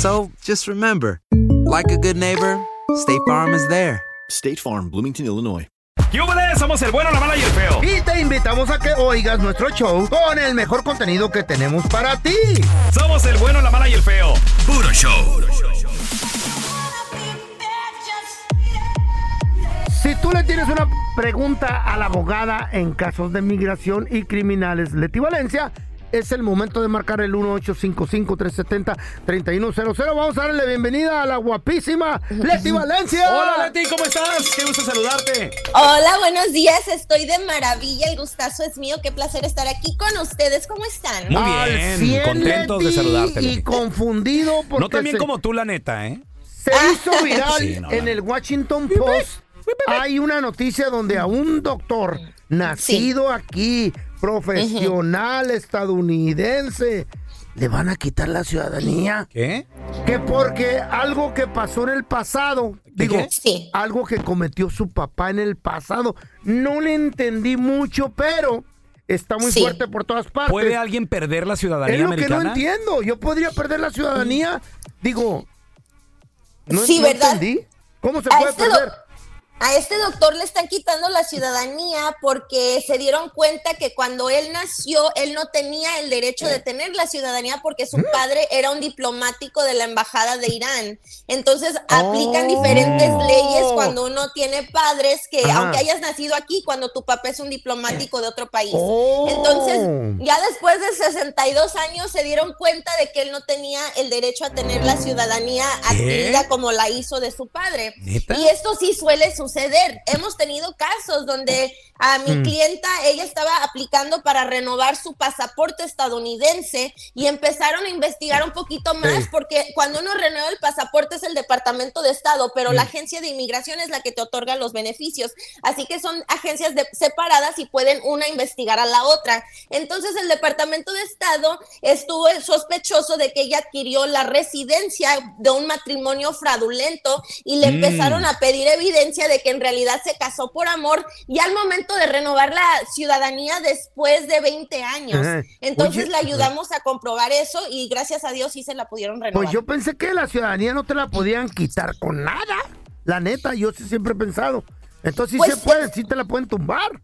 So just remember, like a good neighbor, State Farm is there. State Farm, Bloomington, Illinois. ¡Yúbales! Somos el bueno, la mala y el feo. Y te invitamos a que oigas nuestro show con el mejor contenido que tenemos para ti. Somos el bueno, la mala y el feo. Puro show. Si tú le tienes una pregunta a la abogada en casos de migración y criminales, Leti Valencia, es el momento de marcar el 1855-370-3100. Vamos a darle la bienvenida a la guapísima Leti Valencia. Hola, Leti, ¿cómo estás? Qué gusto saludarte. Hola, buenos días. Estoy de maravilla. El gustazo es mío. Qué placer estar aquí con ustedes. ¿Cómo están? Muy Al bien, 100, contentos de Leti, saludarte. Y confundido porque No tan bien se, como tú, la neta, ¿eh? se hizo viral Sí, no, en el Washington Post. Hay una noticia donde a un doctor nacido aquí, profesional estadounidense, le van a quitar la ciudadanía. ¿Qué? Que porque algo que pasó en el pasado, digo? Sí. algo que cometió su papá en el pasado, no le entendí mucho, pero está muy Sí. fuerte por todas partes. ¿Puede alguien perder la es ciudadanía lo que no americana? entiendo. Yo podría perder la ciudadanía. Digo, no, Sí, no ¿verdad? entendí. ¿Cómo se A puede este perder? A este doctor le están quitando la ciudadanía porque se dieron cuenta que cuando él nació, él no tenía el derecho de tener la ciudadanía porque su padre era un diplomático de la embajada de Irán. Entonces aplican Oh. diferentes leyes cuando uno tiene padres que, aunque hayas nacido aquí, cuando tu papá es un diplomático de otro país. Oh. Entonces, ya después de 62 años se dieron cuenta de que él no tenía el derecho a tener la ciudadanía adquirida como la hizo de su padre. ¿Neta? Y esto sí suele suceder. Hemos tenido casos donde a mi Mm. clienta, ella estaba aplicando para renovar su pasaporte estadounidense y empezaron a investigar un poquito más porque cuando uno renueva el pasaporte es el Departamento de Estado, pero Mm. la agencia de inmigración es la que te otorga los beneficios. Así que son agencias de- separadas y pueden una investigar a la otra. Entonces el Departamento de Estado estuvo sospechoso de que ella adquirió la residencia de un matrimonio fraudulento y le Mm. empezaron a pedir evidencia de que en realidad se casó por amor y al momento de renovar la ciudadanía después de 20 años. Ajá. Entonces Oye, le ayudamos a comprobar eso y gracias a Dios sí se la pudieron renovar. Pues yo pensé que la ciudadanía no te la podían quitar con nada. La neta, yo sí siempre he pensado. Entonces sí Pues se puede, sí te la pueden tumbar.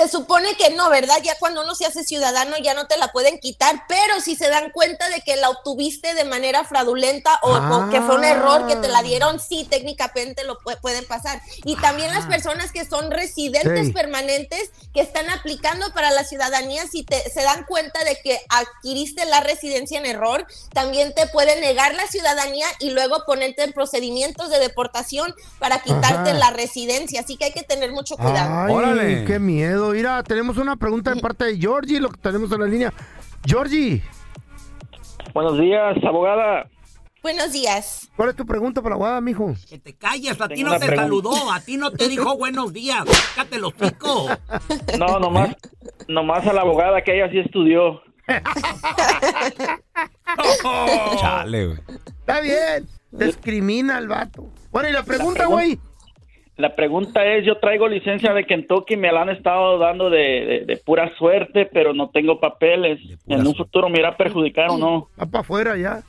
Se supone que no, ¿verdad? Ya cuando uno se hace ciudadano ya no te la pueden quitar, pero si se dan cuenta de que la obtuviste de manera fraudulenta o, o que fue un error que te la dieron, sí, técnicamente lo pu- pueden pasar. Y también las personas que son residentes Sí. permanentes que están aplicando para la ciudadanía, si te, se dan cuenta de que adquiriste la residencia en error, también te pueden negar la ciudadanía y luego ponerte en procedimientos de deportación para quitarte Ajá. la residencia. Así que hay que tener mucho cuidado. Ay, Órale. qué miedo. Mira, tenemos una pregunta de parte de Georgie, lo que tenemos en la línea. Georgie, Buenos días, abogada. Buenos días. ¿cuál es tu pregunta para la abogada, mijo? Que te calles, a ti no te pregunta. saludó, a ti no te dijo buenos días. Cállate los picos. No, nomás, nomás a la abogada que ella sí estudió. Chale, güey. Está bien. Discrimina al vato. Bueno, y la pregunta, pregun- güey. La pregunta es, yo traigo licencia de Kentucky, me la han estado dando de, de- de pura suerte, pero no tengo papeles. En un futuro me irá a perjudicar o no. Va para afuera ya.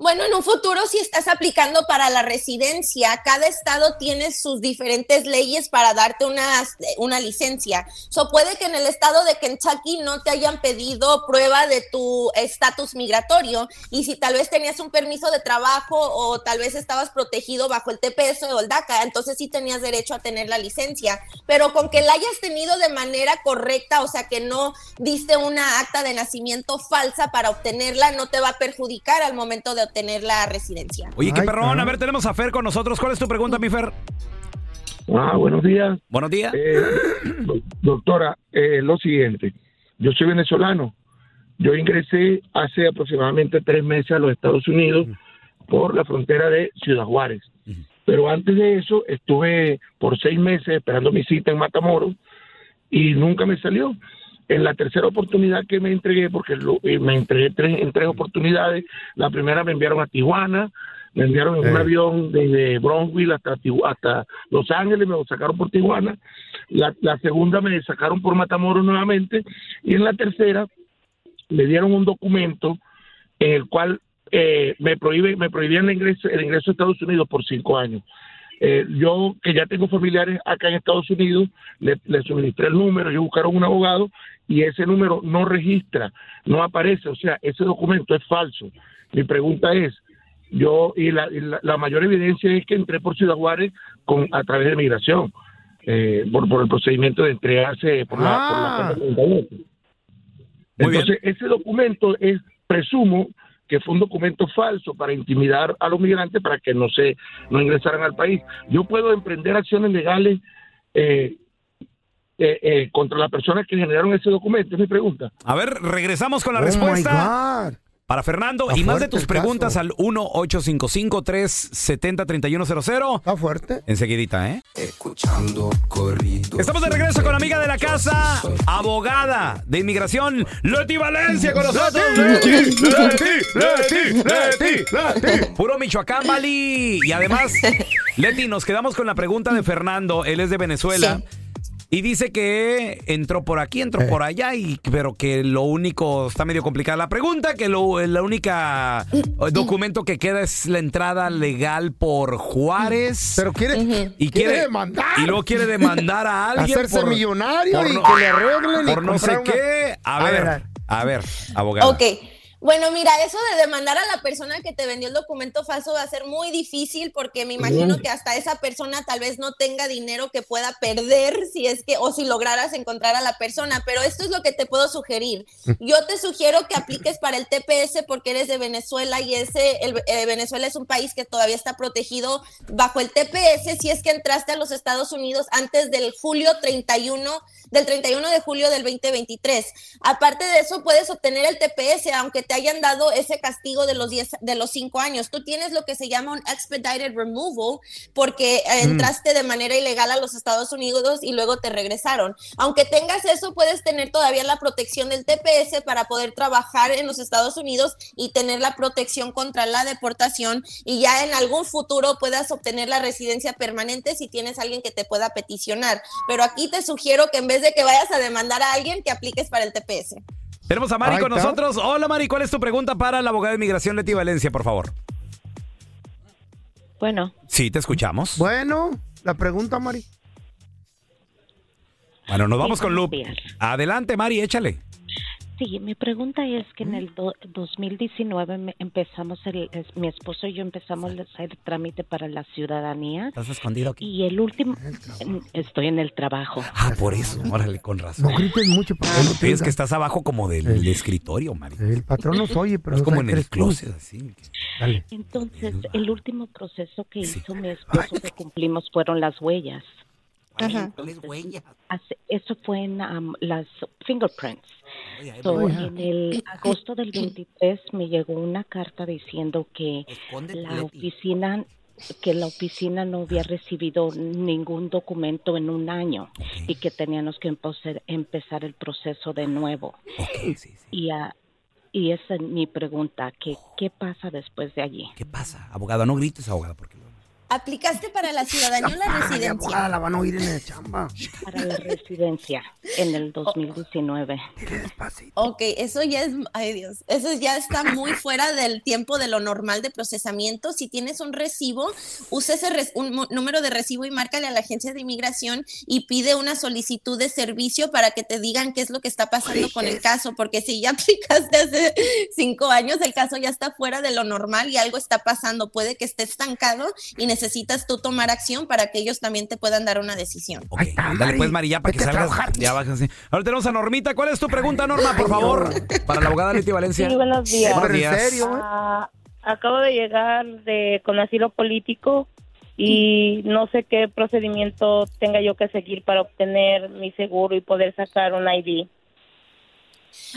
Bueno, en un futuro si estás aplicando para la residencia, cada estado tiene sus diferentes leyes para darte una, una licencia. So puede que en el estado de Kentucky no te hayan pedido prueba de tu estatus migratorio y si tal vez tenías un permiso de trabajo o tal vez estabas protegido bajo el TPS o el DACA, entonces sí tenías derecho a tener la licencia. Pero con que la hayas tenido de manera correcta, o sea que no diste una acta de nacimiento falsa para obtenerla, no te va a perjudicar al momento de obtener la residencia. Oye, qué perrón. A ver, tenemos a Fer con nosotros. ¿Cuál es tu pregunta, mi Fer? Ah, buenos días. Buenos días. Eh, do- doctora, eh, lo siguiente. Yo soy venezolano. Yo ingresé hace aproximadamente tres meses a los Estados Unidos por la frontera de Ciudad Juárez. Pero antes de eso estuve por seis meses esperando mi cita en Matamoros y nunca me salió. En la tercera oportunidad que me entregué, porque lo- eh, me entregué tres, en tres oportunidades, la primera me enviaron a Tijuana, me enviaron en un avión desde Bronxville hasta, hasta Los Ángeles, me lo sacaron por Tijuana, la, la segunda me sacaron por Matamoros nuevamente, y en la tercera me dieron un documento en el cual eh, me prohíbe, me prohibían el ingreso, el ingreso a Estados Unidos por cinco años. Eh, yo, que ya tengo familiares acá en Estados Unidos, le, le suministré el número, ellos buscaron un abogado y ese número no registra, no aparece, o sea, ese documento es falso. Mi pregunta es, yo, y la, y la, la mayor evidencia es que entré por Ciudad Juárez con, a través de migración, eh, por, por el procedimiento de entregarse por la, por la Casa 38. Entonces, ese documento es, presumo, que fue un documento falso para intimidar a los migrantes para que no se no ingresaran al país. Yo puedo emprender acciones legales eh, eh, eh, contra las personas que generaron ese documento, es mi pregunta. A ver, regresamos con la Oh, my respuesta. Para Fernando Está y más de tus preguntas caso. al 1-855-370-3100. Está fuerte. Enseguidita, ¿eh? Escuchando corrido. Estamos de regreso con la amiga de la casa, abogada de inmigración, Leti Valencia con nosotros. Leti, Leti, Leti, Leti. Puro Michoacán, Bali. Y además, Leti, nos quedamos con la pregunta de Fernando. Él es de Venezuela. Y dice que entró por aquí, entró por allá, y, pero que lo único, está medio complicada la pregunta, que lo, la única eh, documento que queda es la entrada legal por Juárez. Pero quiere, y quiere demandar. Y luego quiere demandar a alguien. Hacerse por- millonario por y no- que le arreglen y Por no sé una- qué. A A ver, ver, a ver, abogada. Ok. Bueno, mira, eso de demandar a la persona que te vendió el documento falso va a ser muy difícil porque me imagino que hasta esa persona tal vez no tenga dinero que pueda perder si es que o si lograras encontrar a la persona, pero esto es lo que te puedo sugerir. Yo te sugiero que apliques para el TPS porque eres de Venezuela y ese el, eh, Venezuela es un país que todavía está protegido bajo el TPS si es que entraste a los Estados Unidos antes del julio 31 del 31 de julio del 2023. Aparte de eso, puedes obtener el TPS, aunque te hayan dado ese castigo de los 10, de los 5 años. Tú tienes lo que se llama un expedited removal, porque eh, Mm. entraste de manera ilegal a los Estados Unidos y luego te regresaron. Aunque tengas eso, puedes tener todavía la protección del TPS para poder trabajar en los Estados Unidos y tener la protección contra la deportación y ya en algún futuro puedas obtener la residencia permanente si tienes alguien que te pueda peticionar. Pero aquí te sugiero que en vez de que vayas a demandar a alguien, que apliques para el TPS. Tenemos a Mari Ahí con está. nosotros. Hola, Mari, ¿cuál es tu pregunta para la abogada de inmigración Leti Valencia, por favor? Bueno, Sí, te escuchamos. Bueno, la pregunta, Mari. Bueno, nos vamos con buenos Lupe. días. Adelante, Mari, échale. Sí, mi pregunta es que en el do- 2019 me- empezamos, el, es- mi esposo y yo empezamos a hacer trámite para la ciudadanía ¿Estás escondido aquí? y el último, en- estoy en el trabajo. Ah, por eso. Órale, con razón. No grites mucho. Que no te Es que estás abajo como del Sí. escritorio, Mari. El patrón nos oye, pero Es no como en el closet, así. Dale. Entonces, el último proceso que hizo mi esposo que cumplimos fueron las huellas. ¿Cuáles huellas? Hace- eso fue en um, las fingerprints. So, en el agosto del 23 me llegó una carta diciendo que Escóndete, la oficina que la oficina no había recibido ningún documento en un año y que teníamos que empezar, empezar el proceso de nuevo. Y, ah, y esa es mi pregunta, que, ¿qué pasa después de allí? ¿Qué pasa? Abogada, no grites, abogada, porque... ¿Aplicaste para la ciudadanía o la residencia? abogada, la van a oír en el chamba. Para la residencia en el 2019. Ok, eso ya es, ay Dios, eso ya está muy fuera del tiempo de lo normal de procesamiento. Si tienes un recibo, usa ese un número de recibo y márcale a la agencia de inmigración y pide una solicitud de servicio para que te digan qué es lo que está pasando con el caso, porque si ya aplicaste hace cinco años, el caso ya está fuera de lo normal y algo está pasando. Puede que esté estancado y necesitas tú tomar acción para que ellos también te puedan dar una decisión. Dale pues, Mari, ya para que salgas. Ya bájense. Ahora tenemos a Normita. ¿Cuál es tu pregunta, Norma, por favor? Para la abogada Leti Valencia. Sí, buenos días. Buenos días. Ah, acabo de llegar de con asilo político y no sé qué procedimiento tenga yo que seguir para obtener mi seguro y poder sacar un ID.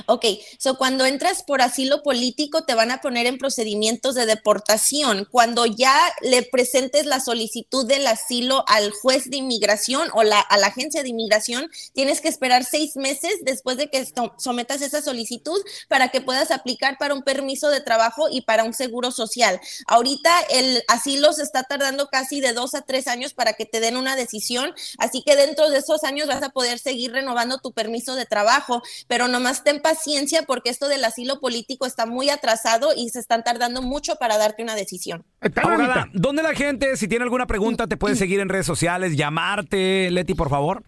Ok, so cuando entras por asilo político te van a poner en procedimientos de deportación. Cuando ya le presentes la solicitud del asilo al juez de inmigración o la, a la agencia de inmigración, tienes que esperar seis meses después de que so- sometas esa solicitud para que puedas aplicar para un permiso de trabajo y para un seguro social. Ahorita el asilo se está tardando casi de dos a tres años para que te den una decisión, así que dentro de esos años vas a poder seguir renovando tu permiso de trabajo, pero nomás ten paciencia porque esto del asilo político está muy atrasado y se están tardando mucho para darte una decisión. Abogada, ¿dónde la gente, si tiene alguna pregunta, te puede seguir en redes sociales, llamarte? Leti, por favor.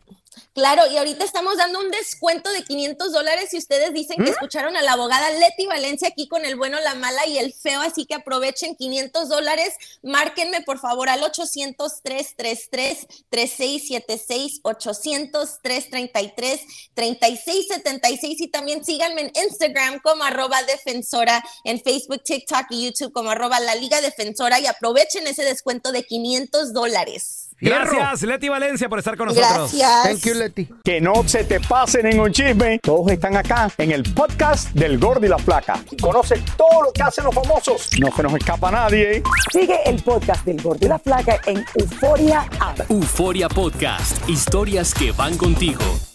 Claro, y ahorita estamos dando un descuento de 500 dólares si ustedes dicen que escucharon a la abogada Leti Valencia aquí con el bueno, la mala y el feo, así que aprovechen 500 dólares. Márquenme por favor al 800-333-3676, 800-333-3676 y también síganme en Instagram como arroba defensora, en Facebook, TikTok y YouTube como arroba la Liga Defensora y aprovechen ese descuento de 500 dólares. Gracias, Leti Valencia, por estar con nosotros. Gracias. Thank you, Leti. Que no se te pase ningún chisme. Todos están acá en el podcast del Gordi y la Flaca. Y conoce todo lo que hacen los famosos. No se nos escapa nadie. Sigue el podcast del Gordo y la Flaca en Euforia App. Euforia Podcast, historias que van contigo.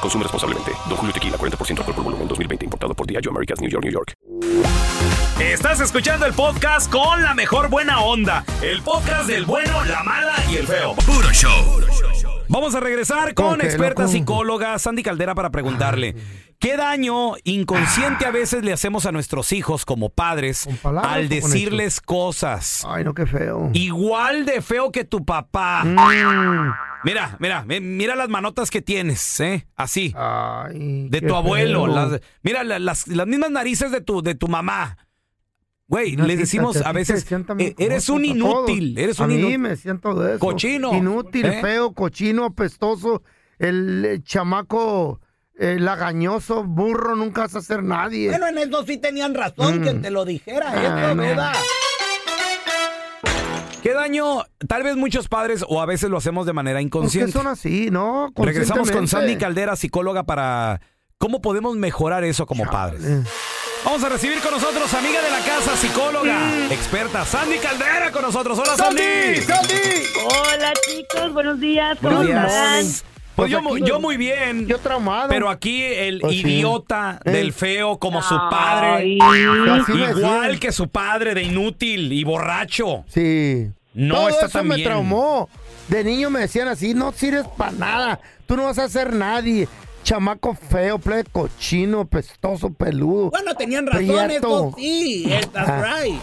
Consume responsablemente. Don Julio Tequila, 40% alcohol por volumen, 2020. Importado por Diageo Americas, New York, New York. Estás escuchando el podcast con la mejor buena onda. El podcast del bueno, la mala y el feo. Puro show. Vamos a regresar ¿Cómo con experta psicóloga Sandy Caldera para preguntarle ¿qué daño inconsciente a veces le hacemos a nuestros hijos como padres palabras al o con decirles cosas? Ay, no, qué feo. Igual de feo que tu papá. Mm. Mira, mira, mi- mira las manotas que tienes, ¿eh? Así. de qué tu abuelo. las- mira la- las, las mismas narices de tu, de tu mamá. Güey, No, les sí, decimos a veces, eh, eres un cosas a todos. inútil, eres a un mí inútil. me siento de eso. Cochino. Inútil, ¿Eh? feo, cochino, apestoso, el eh, chamaco eh, lagañoso, burro, nunca vas a ser nadie. Bueno, en eso sí tenían razón, Mm. que te lo dijera, Ah, no. ¿verdad? ¿Qué daño? Tal vez muchos padres o a veces lo hacemos de manera ¿Por qué inconsciente. son así, no? Regresamos con. Sandy Caldera, psicóloga, para cómo podemos mejorar eso como padres. Vamos a recibir con nosotros amiga de la casa, psicóloga, experta, Sandy Caldera con nosotros. Hola, Sandy. Hola chicos, buenos días. ¿Cómo Buenos están? Días. Pues yo, mu- yo muy bien. Yo traumado. Pero aquí el Pues idiota del feo como su padre. Igual que su padre de inútil y borracho. Sí. No Todo está eso tan me bien. traumó. De niño me decían así, no sirves para nada. Tú no vas a ser nadie. Chamaco feo, plebe cochino, pestoso, peludo. Bueno, tenían esto sí, that's Ah. right.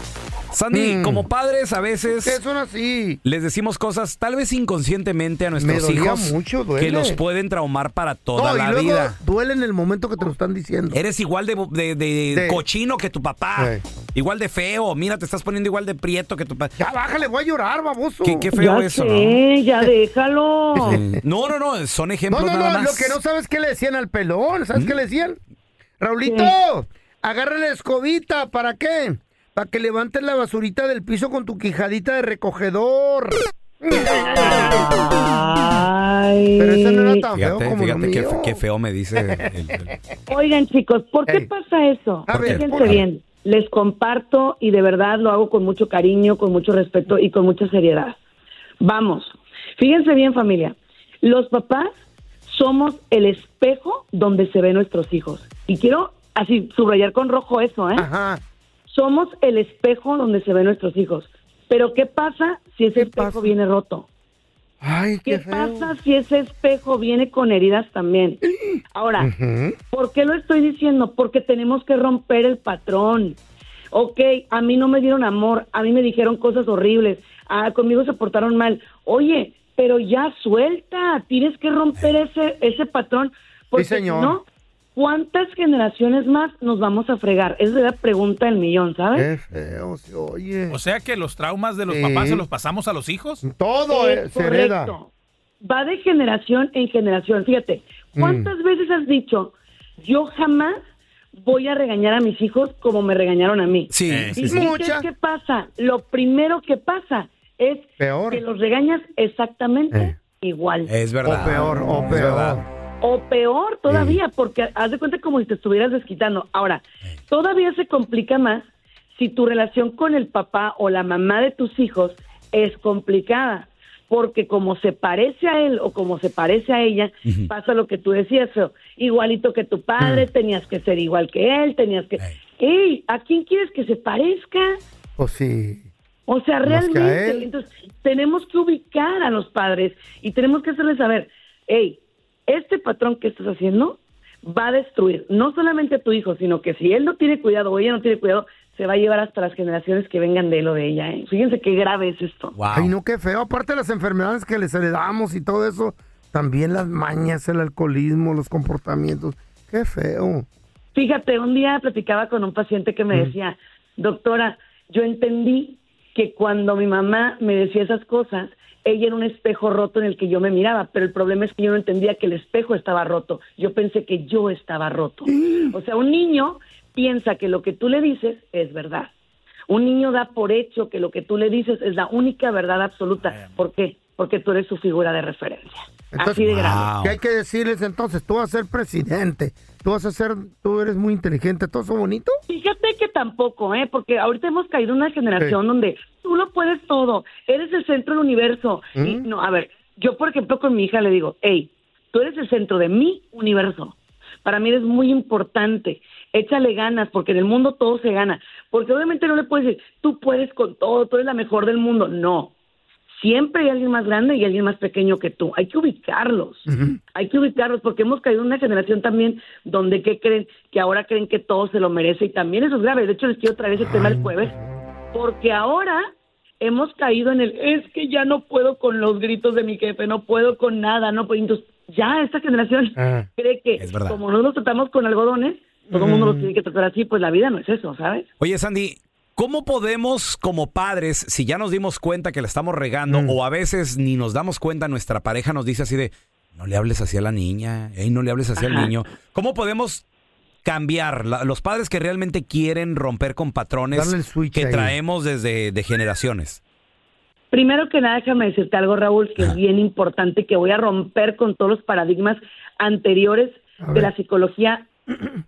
Sandy, Mm. como padres a veces ¿Qué son así? les decimos cosas tal vez inconscientemente a nuestros hijos mucho, que los pueden traumar para toda No, y la luego vida. duele en el momento que te lo están diciendo. Eres igual de, de- de De- cochino que tu papá. Sí. Igual de feo. Mira, te estás poniendo igual de prieto que tu papá. Ya bájale, voy a llorar, baboso. Qué, qué feo ya eso, sé, ya déjalo. ¿no? No, no, no. Son No, ejemplos no, nada no, más. lo que no sabes qué le decían al pelón, ¿sabes qué le decían? Raulito, agarra la escobita, ¿para qué? Para que levantes la basurita del piso con tu quijadita de recogedor. Ay. Pero ese no era tan feo Fíjate, como lo fíjate qué, mío. qué feo me dice. el- el- Oigan, chicos, ¿por qué Ey. pasa eso? A ver, Fíjense bien, les comparto y de verdad lo hago con mucho cariño, con mucho respeto y con mucha seriedad. Vamos, fíjense bien familia, los papás somos el espejo donde se ven nuestros hijos. Y quiero así subrayar con rojo eso, ¿eh? Ajá. Somos el espejo donde se ven nuestros hijos. Pero ¿qué pasa si ese espejo pasa? viene roto? Ay, qué, ¿Qué feo. pasa si ese espejo viene con heridas también? Ahora. ¿por qué lo estoy diciendo? Porque tenemos que romper el patrón. Ok, a mí no me dieron amor, a mí me dijeron cosas horribles, ah, conmigo se portaron mal. Oye, pero ya suelta, tienes que romper ese, ese patrón. Porque si señor. no, ¿cuántas generaciones más nos vamos a fregar? Esa es la pregunta del millón, ¿sabes? Qué feo se oye. O sea que los traumas de los Sí. papás se los pasamos a los hijos. Todo Es eh, se hereda. correcto. Va de generación en generación. Fíjate, ¿cuántas Mm. veces has dicho, yo jamás voy a regañar a mis hijos como me regañaron a mí? Sí, Eh, sí, ¿Y sí. qué Mucha. pasa? Lo primero que pasa es Peor. que los regañas exactamente Eh. igual. Es verdad. O peor, o Es peor. verdad. O peor todavía, porque haz de cuenta como si te estuvieras desquitando. Ahora, todavía se complica más si tu relación con el papá o la mamá de tus hijos es complicada. Porque como se parece a él o como se parece a ella, pasa lo que tú decías, igualito que tu padre, tenías que ser igual que él, tenías que... ¡Ey! ¿A quién quieres que se parezca? Pues sí. O sea, realmente, entonces tenemos que ubicar a los padres y tenemos que hacerles saber, hey, este patrón que estás haciendo va a destruir no solamente a tu hijo, sino que si él no tiene cuidado o ella no tiene cuidado, se va a llevar hasta las generaciones que vengan de él o de ella. ¿eh? Fíjense qué grave es esto. Wow. Ay, no, qué feo. Aparte de las enfermedades que les heredamos y todo eso, también las mañas, el alcoholismo, los comportamientos. Qué feo. Fíjate, un día platicaba con un paciente que me Mm. decía, doctora, yo entendí que cuando mi mamá me decía esas cosas, ella era un espejo roto en el que yo me miraba, pero el problema es que yo no entendía que el espejo estaba roto. Yo pensé que yo estaba roto. O sea, un niño piensa que lo que tú le dices es verdad. Un niño da por hecho que lo que tú le dices es la única verdad absoluta. ¿Por qué? Porque tú eres su figura de referencia. Así de grave. ¿Qué hay que decirles entonces? Tú vas a ser presidente. Tú vas a ser, tú eres muy inteligente. ¿Todo eso bonito? Fíjate que tampoco, ¿eh? Porque ahorita hemos caído en una generación donde tú lo puedes todo, eres el centro del universo. Y, ¿Mm? no, a ver, yo por ejemplo con mi hija le digo, hey, tú eres el centro de mi universo. Para mí eres muy importante. Échale ganas, porque en el mundo todo se gana. Porque obviamente no le puedes decir, tú puedes con todo, tú eres la mejor del mundo. No. Siempre hay alguien más grande y alguien más pequeño que tú. Hay que ubicarlos. Hay que ubicarlos porque hemos caído en una generación también donde ¿qué creen? Que ahora creen que todo se lo merece y también eso es grave. De hecho, les quiero traer ese tema el jueves porque ahora hemos caído en el es que ya no puedo con los gritos de mi jefe, no puedo con nada, no puedo. Entonces, ya esta generación Ah. cree que como no los tratamos con algodones, todo el mundo los tiene que tratar así, pues la vida no es eso, ¿sabes? Oye, Sandy, ¿cómo podemos como padres, si ya nos dimos cuenta que la estamos regando Mm. o a veces ni nos damos cuenta, nuestra pareja nos dice así de, no le hables así a la niña, ey, no le hables así al Ajá. niño? ¿Cómo podemos cambiar la- los padres que realmente quieren romper con patrones que ahí. traemos desde de generaciones? Primero que nada, déjame decirte algo, Raúl, que es bien importante, que voy a romper con todos los paradigmas anteriores de la psicología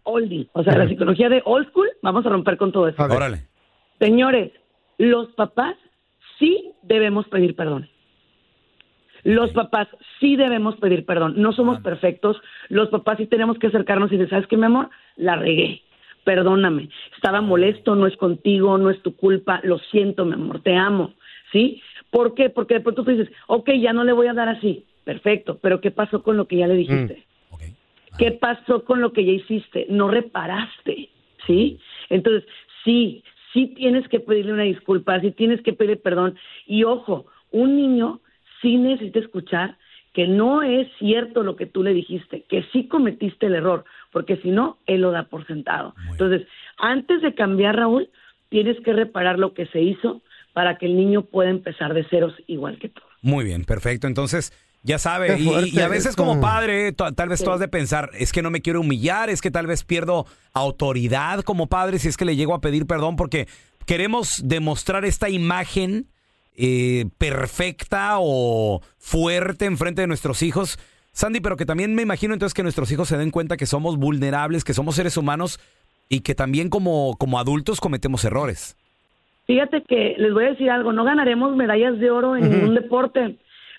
oldie, o sea, la psicología de old school, vamos a romper con todo eso. Órale. Señores, los papás sí debemos pedir perdón. Los papás sí debemos pedir perdón. No somos perfectos. Los papás sí tenemos que acercarnos y decir, ¿sabes qué, mi amor? La regué. Perdóname. Estaba molesto, no es contigo, no es tu culpa. Lo siento, mi amor, te amo. ¿Sí? ¿Por qué? Porque después tú dices, ok, ya no le voy a dar así. Perfecto, pero ¿qué pasó con lo que ya le dijiste? ¿Qué pasó con lo que ya hiciste? No reparaste, ¿sí? Entonces, sí, sí tienes que pedirle una disculpa, sí tienes que pedirle perdón. Y ojo, un niño sí necesita escuchar que no es cierto lo que tú le dijiste, que sí cometiste el error, porque si no, él lo da por sentado. Entonces, antes de cambiar, Raúl, tienes que reparar lo que se hizo para que el niño pueda empezar de ceros igual que tú. Muy bien, perfecto. Entonces, ya sabe, y, a veces como padre, tal vez Sí. tú has de pensar, es que no me quiero humillar, es que tal vez pierdo autoridad como padre si es que le llego a pedir perdón porque queremos demostrar esta imagen eh, perfecta o fuerte enfrente de nuestros hijos. Sandy, pero que también me imagino entonces que nuestros hijos se den cuenta que somos vulnerables, que somos seres humanos y que también como, como adultos cometemos errores. Fíjate que les voy a decir algo, no ganaremos medallas de oro en ningún deporte,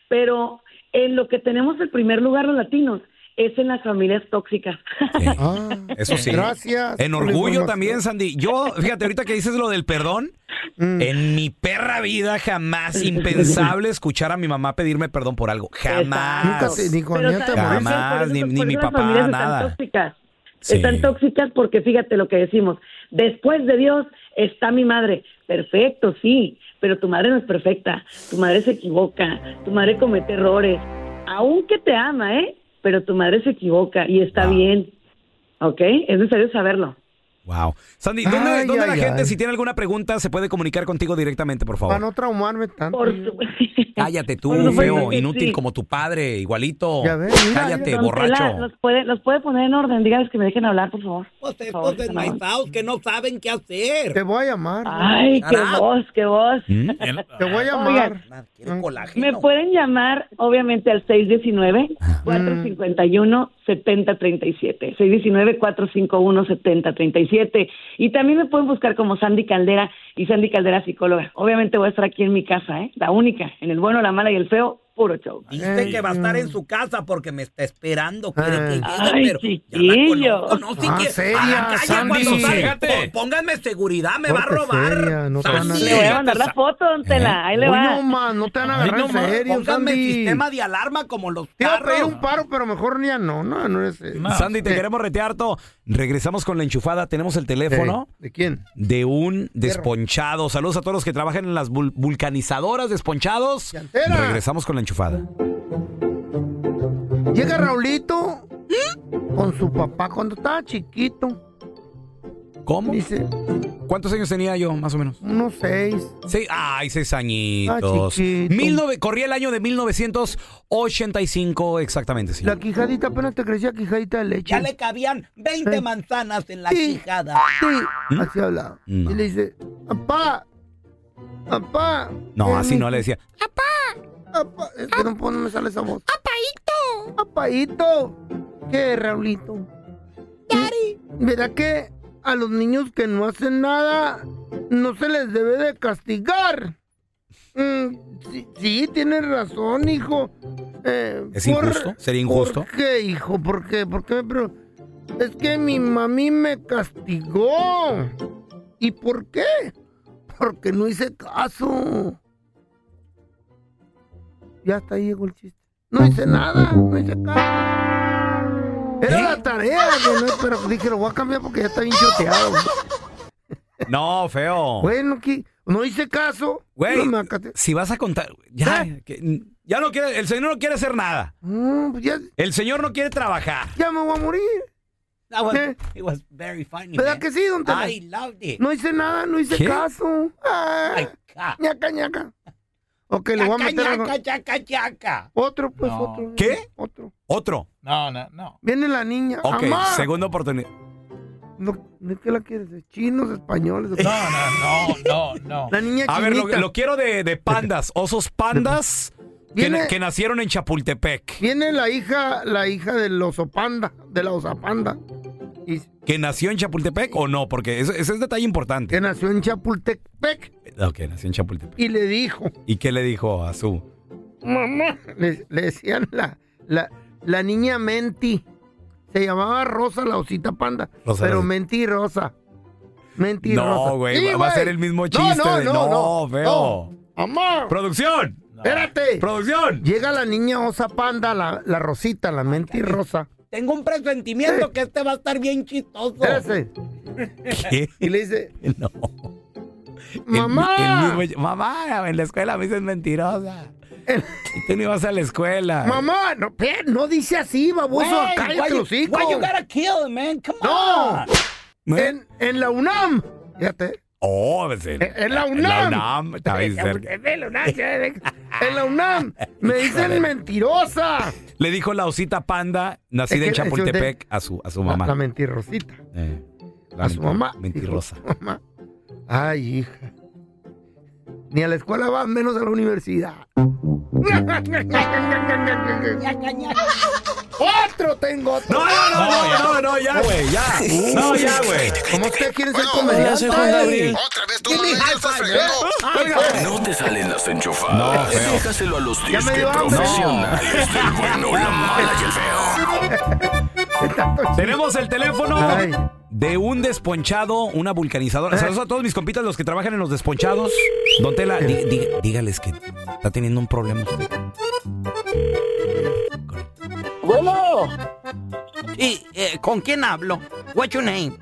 pero en lo que tenemos el primer lugar los latinos es en las familias tóxicas. Eso sí. Gracias En orgullo también, Sandy. Yo, fíjate, ahorita que dices lo del perdón, Mm. en mi perra vida jamás impensable escuchar a mi mamá pedirme perdón por algo. Jamás. Nunca te- ni con. Jamás, Por eso- ni, ni mi las papá, están nada. tóxicas. Sí. Están tóxicas porque fíjate lo que decimos. Después de Dios está mi madre. Perfecto, sí, pero tu madre no es perfecta. Tu madre se equivoca. Tu madre comete errores. Aunque te ama, ¿eh? Pero tu madre se equivoca y está bien. ¿Ok? Es necesario saberlo. Wow. Sandy, ¿dónde, Ay, dónde ay, la gente, si tiene alguna pregunta, se puede comunicar contigo directamente, por favor? Para no traumarme tanto. Cállate tú, Por feo, inútil sí. como tu padre, igualito. Ya ves, mira, Cállate, borracho. ¿Los puede, ¿Los puede poner en orden? Dígales que me dejen hablar, por favor. Pues estos enmaizados que no saben qué hacer. Te voy a llamar. Ay, qué voz, qué voz. ¿Mm? Te voy a Oigan, llamar. Me pueden llamar, obviamente, al 619-451-7037. 619-451-7037. Y también me pueden buscar como Sandy Caldera y Sandy Caldera Psicóloga. Obviamente voy a estar aquí en mi casa, ¿eh? La única, en el bueno, la mala y el feo, puro show. Dice que va a estar en su casa porque me está esperando. Quiere que llegue, Ay, pero chiquillo. ya la conozco. No, sí Ah, que seria, a la calle Sandy. cuando salga. Pónganme seguridad, me va a robar. seria, no te van a- Sandy. Le voy a mandar la foto, don Tela. Ahí le va. no más, no te van a Ay, agarrar no en serio, pónganme Sandy. sistema de alarma como los Te iba a pedir un paro, pero mejor ya no. No, no es. eh, Sandy, te eh, queremos retear todo. Regresamos con la enchufada. Tenemos el teléfono eh, ¿De quién? de un desponchado. Saludos a todos los que trabajan en las vul- vulcanizadoras desponchados. Regresamos con la enchufada. Llega Raulito con su papá cuando estaba chiquito. ¿Cómo? Dice, ¿Cuántos años tenía yo, más o menos? unos seis. Sí, ay, seis añitos. Ah, chiquito. Mil nove- corría el año de 1985, exactamente, sí. La quijadita apenas te crecía quijadita de leche. Ya le cabían 20 Eh. manzanas en la Sí. quijada. Sí, así hablaba. No. Y le dice, papá, papá. No, así mi- no le decía. Papá, es que no, me sale esa voz. Papaito. Papaito. ¿Qué, Raulito? Daddy. ¿Verdad que a los niños que no hacen nada no se les debe de castigar? Mm, sí, sí, tienes razón, hijo. Eh, ¿Es injusto? ¿Sería injusto? ¿Por qué, hijo? ¿Por qué? ¿Por qué me pre- Es que mi mami me castigó. ¿Y por qué? Porque no hice caso. Ya hasta ahí llegó el chiste. No hice nada, no hice caso. Era la tarea, que no- pero dije, lo voy a cambiar porque ya está bien choteado. No, feo. Bueno, que no hice caso. Güey, No si vas a contar, ya, que- ya no quiere, el señor no quiere hacer nada. Mm, pues ya, El señor no quiere trabajar. ya me voy a morir. That was, ¿Eh? it was very funny, ¿Verdad man. que sí, don Tela? I loved it. No hice nada, no hice ¿Qué? caso. Ah, ñaca, ñaca. Ok, le voy a meter algo. yaca, yaca, yaca. Otro, pues, No. otro. ¿Qué? Otro. Otro. No, no, no. Viene la niña. Ok, ¡Amá! segunda oportunidad. No, ¿De qué la quieres? ¿De chinos, españoles? No, no, no, no, no. La niña A ver, lo, chinita. lo quiero de, de pandas, osos pandas Viene- que nacieron en Chapultepec. Viene la hija, la hija del oso panda, de la osa panda. Y ¿Que nació en Chapultepec o no? Porque ese, ese es detalle importante. Que nació en Chapultepec Ok, nació en Chapultepec. y le dijo, ¿Y qué le dijo a su? mamá, le, le decían la, la, la niña Menti. Se llamaba Rosa la osita panda. Rosa pero la- Menti Rosa. Menti Rosa. No, güey, Sí, va- va a ser el mismo chiste. No, no, de- no, no, no, feo. Mamá. ¡Producción! Espérate. ¡Producción! Llega la niña osa panda, la, la Rosita, la Menti Rosa. Tengo un presentimiento que este va a estar bien chistoso. Espérate. ¿Qué? Y le dice, No. Mamá. El- el mismo- mamá, en la escuela me dices mentirosa. Y tú no ibas a la escuela. mamá, no, no dice así, baboso, Güey, cállate why you-. Why gotta kill him, man? Come No, on. en, en la UNAM. Fíjate. Oh, pues, en, En la en UNAM. la UNAM. Está bien cerca. En la UNAM, en la UNAM. Me dicen mentirosa. Le dijo la osita panda, nacida Es en Chapultepec, a su, a su mamá. La, mentirosita. Eh, la A su mamá. Mentirosa. Su mamá. Ay, hija. Ni a la escuela vas, menos a la universidad. Otro tengo otro. No, no, no, no, no, ya, güey, ya. No, ya, güey. ¿Cómo usted quiere ser comediante? Otra vez tú, fregando. No te salen las enchufadas. No, feo. Déjaselo a los Ya me disque profesionales del bueno, la mala y el feo. Tenemos el teléfono Ay. De un desponchado, una vulcanizadora. Saludos a todos mis compitas, los que trabajan en los desponchados. Don Tela, dí- dí- dígales que está teniendo un problema usted. Bueno, Sí, eh, ¿con quién hablo? What's your name?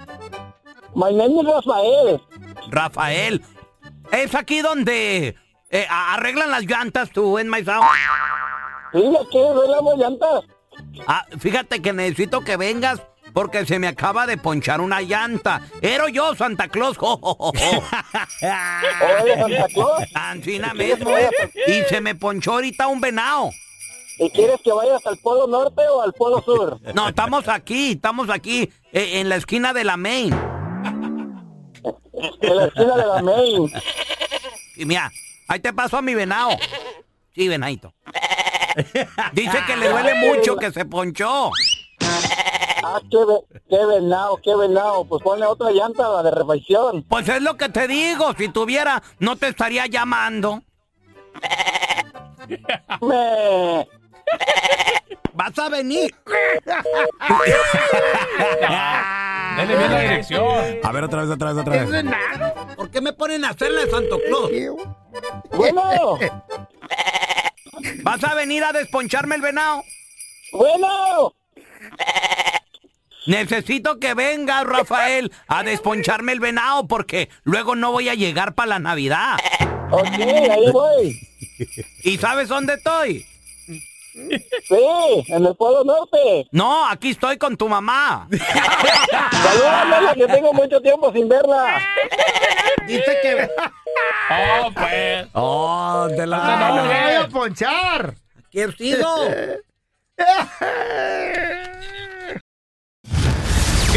my name is Rafael. Rafael. Es aquí donde eh, a- arreglan las llantas tú en Maizao. Sí, aquí arreglamos llantas. Ah, fíjate que necesito que vengas porque se me acaba de ponchar una llanta. Ero yo, Santa Claus. jo, jo, jo, jo. Oye, Santa Claus. Ancina mismo. Y se me ponchó ahorita un venado. ¿Y quieres que vayas al Polo Norte o al Polo Sur? No, estamos aquí, estamos aquí, eh, en la esquina de la Main. En la esquina de la Main. Y mira, ahí te paso a mi venado. Sí, venadito. Dice que le duele mucho que se ponchó. Ah, qué, ve- qué venado, qué venado. Pues ponle otra llanta, la de refacción. Pues es lo que te digo, si tuviera, no te estaría llamando. Me... Vas a venir. Dale bien la dirección. A ver, otra vez, otra vez, otra vez. ¿Por qué me ponen a hacerle Santo Claus? Bueno, ¿Vas a venir a desponcharme el venado? bueno. Necesito que vengas, Rafael, a desponcharme el venado porque luego no voy a llegar para la Navidad. Ok, ahí voy. ¿Y sabes dónde estoy? Sí, en el Polo Norte. No, aquí estoy con tu mamá. Salúdame, que tengo mucho tiempo sin verla. Dice que... Oh, pues. Oh, de la Ah, no me voy a ponchar. Aquí sigo.